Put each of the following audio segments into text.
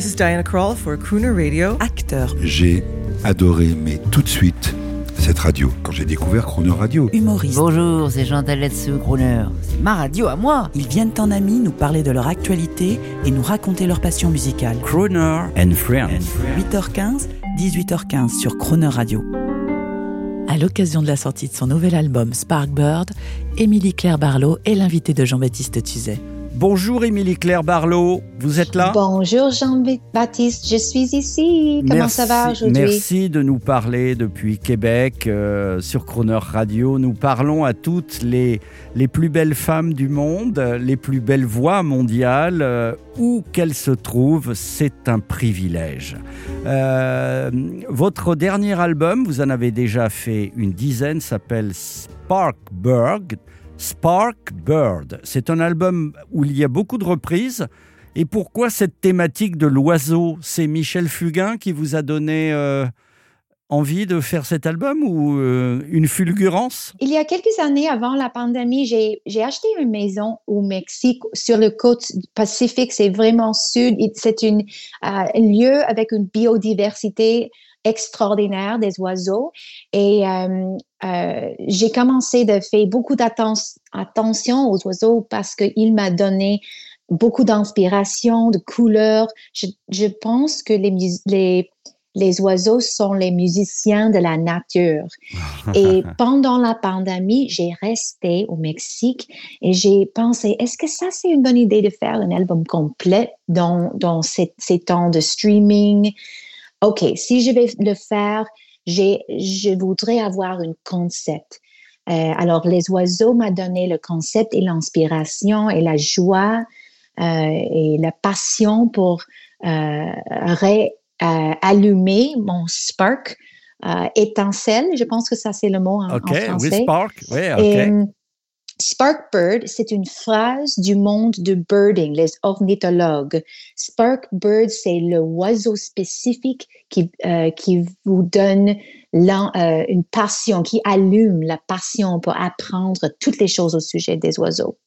This is Diana Krall for Crooner Radio. Acteur, J'ai adoré, mais tout de suite, cette radio. Quand j'ai découvert Chrono Radio, humoriste. Bonjour, c'est Jean Taletsu, Crooner. C'est ma radio à moi. Ils viennent en amis nous parler de leur actualité et nous raconter leur passion musicale. Crooner and Friends. 8h15, 18h15 sur Croner Radio. À l'occasion de la sortie de son nouvel album Sparkbird, Émilie Claire Barlow est l'invitée de Jean-Baptiste Tuzet. Bonjour Émilie Claire Barlow, vous êtes là? Bonjour Jean-Baptiste, je suis ici. Comment ça va aujourd'hui? Merci de nous parler depuis Québec euh, sur Croner Radio. Nous parlons à toutes les, les plus belles femmes du monde, les plus belles voix mondiales. euh, où qu'elles se trouvent, c'est un privilège. Euh, votre dernier album, vous en avez déjà fait une dizaine, s'appelle Sparkbird. Sparkbird. C'est un album où il y a beaucoup de reprises. Et pourquoi cette thématique de l'oiseau? C'est Michel Fugain qui vous a donné euh, envie de faire cet album ou euh, une fulgurance? Il y a quelques années avant la pandémie, j'ai acheté une maison au Mexique sur le côte Pacifique. C'est vraiment sud. C'est euh, un lieu avec une biodiversité extraordinaire des oiseaux. Et euh, euh, j'ai commencé de faire beaucoup d'atten- attention aux oiseaux parce qu'il m'a donné beaucoup d'inspiration, de couleurs. Je, je pense que les, les, les oiseaux sont les musiciens de la nature. Et pendant la pandémie, j'ai resté au Mexique et j'ai pensé, est-ce que ça, c'est une bonne idée de faire un album complet dans, dans ces, ces temps de streaming? OK, si je vais le faire, je voudrais avoir un concept. Euh, alors, les oiseaux m'a donné le concept et l'inspiration et la joie euh, et la passion pour euh, ré- euh, allumer mon spark, étincelle, je pense que ça c'est le mot en, Ok, en oui. Spark. Oui, ok. Et, Sparkbird, c'est une phrase du monde du birding, les ornithologues. Sparkbird, c'est le oiseau spécifique qui, euh, qui vous donne euh, une passion, qui allume la passion pour apprendre toutes les choses au sujet des oiseaux.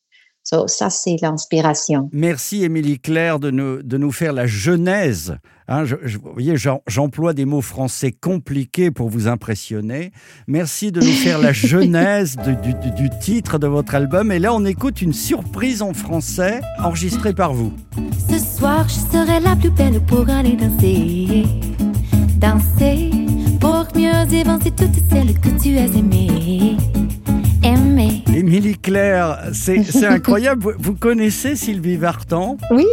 So, ça, c'est l'inspiration. Merci Émilie Claire de nous, de nous faire la genèse. Hein, je- je- vous voyez, j'emploie des mots français compliqués pour vous impressionner. Merci de nous faire la genèse de- du, du- du titre de votre album. Et là, on écoute une surprise en français enregistrée par vous. Ce soir, je serai la plus belle pour aller danser. Danser pour mieux évancer toutes celles que tu as aimées. Aimer. Émilie Claire, c'est c'est incroyable. Vous, vous connaissez Sylvie Vartan? Oui,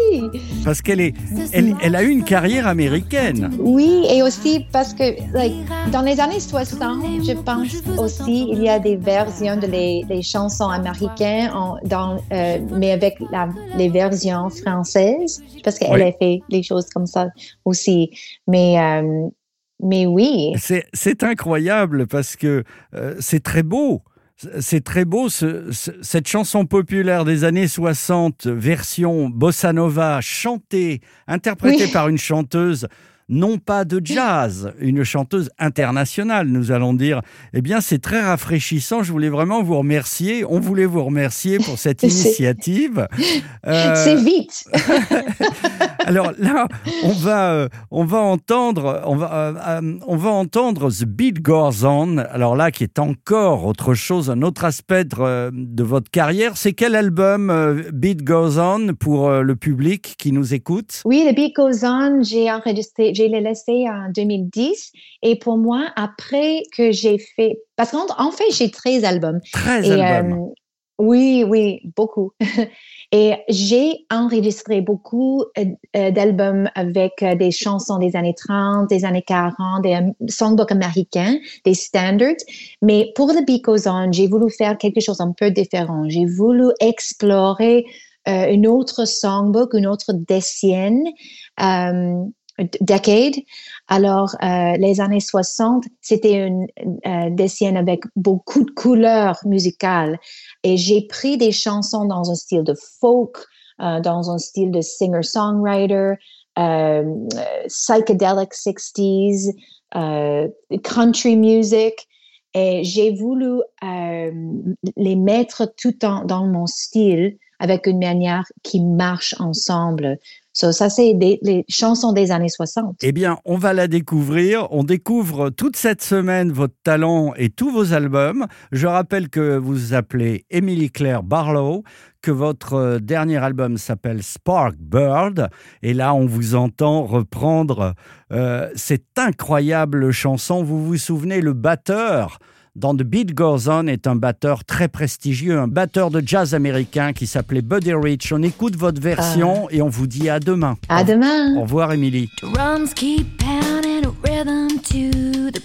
Parce qu'elle est, elle, a eu une carrière américaine. oui, et aussi parce que like, dans les années 60, je pense aussi il y a des versions de les, les chansons américaines, en- dans, euh, mais avec la, les versions françaises, parce qu'elle Oui. a fait les choses comme ça aussi. Mais, euh, mais oui, C'est c'est incroyable parce que euh, c'est très beau. C'est très beau, ce- ce- cette chanson populaire des années 60, version bossa nova, chantée, interprétée Oui. par une chanteuse, non pas de jazz, une chanteuse internationale, nous allons dire. Eh bien, c'est très rafraîchissant. Je voulais vraiment vous remercier. On voulait vous remercier pour cette initiative. Euh, c'est vite. alors là, on va, euh, on va entendre, on va, euh, euh, on va entendre The Beat Goes On. Alors là, qui est encore autre chose, un autre aspect de, euh, votre carrière. C'est quel album euh, Beat Goes On pour euh, le public qui nous écoute? Oui, The Beat Goes On, j'ai enregistré, j'ai les laissé en 2010. Et pour moi, après que j'ai fait, parce qu'en en fait, j'ai 13 albums. 13 Et, albums. euh, oui, oui, beaucoup. Et j'ai enregistré beaucoup euh, euh, d'albums avec des chansons des années 30, des années 40, des songbooks américains, des standards. Mais pour The On, j'ai voulu faire quelque chose un peu différent. J'ai voulu explorer euh, une autre songbook, une autre décennie, euh, decade. Alors, euh, les années 60, c'était une euh, décennie avec beaucoup de couleurs musicales. Et j'ai pris des chansons dans un style de folk, euh, dans un style de singer-songwriter, psychedelic 60s, euh, country music. Et j'ai voulu les mettre tout en, dans mon style avec une manière qui marche ensemble. Ça, c'est des, les chansons des années 60. Eh bien, on va la découvrir. On découvre toute cette semaine votre talent et tous vos albums. Je rappelle que vous vous appelez Emily Claire Barlow, que votre euh, dernier album s'appelle Spark Bird. Et là, on vous entend reprendre euh, cette incroyable chanson. Vous vous souvenez, le batteur dans The Beat Goes On est un batteur très prestigieux, un batteur de jazz américain qui s'appelait Buddy Rich. On écoute votre version et on vous dit à demain. À demain. Au revoir, Émilie. Drums keep pounding a rhythm to the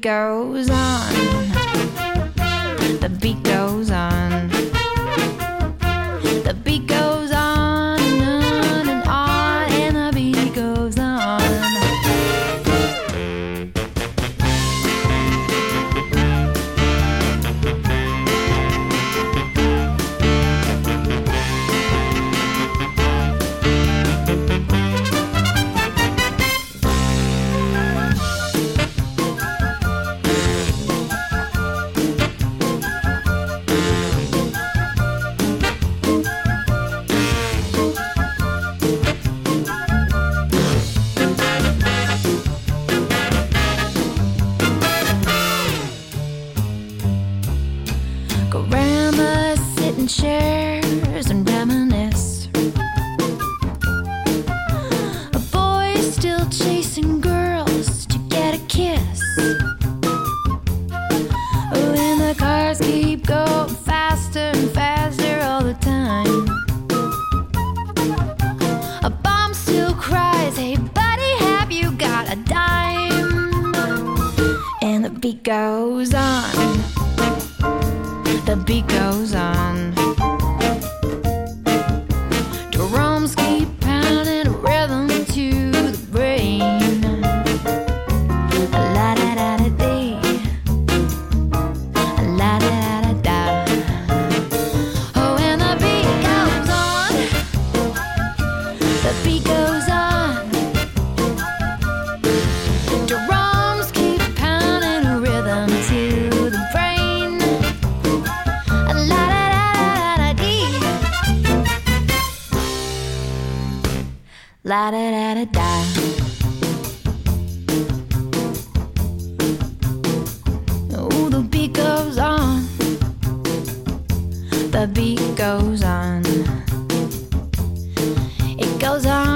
goes on. The beat goes on. The beat goes on. The beat goes on. It goes on,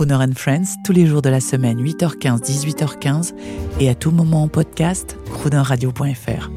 Crooner and Friends, tous les jours de la semaine, 8h15, 18h15, et à tout moment en podcast, croonerradio.fr.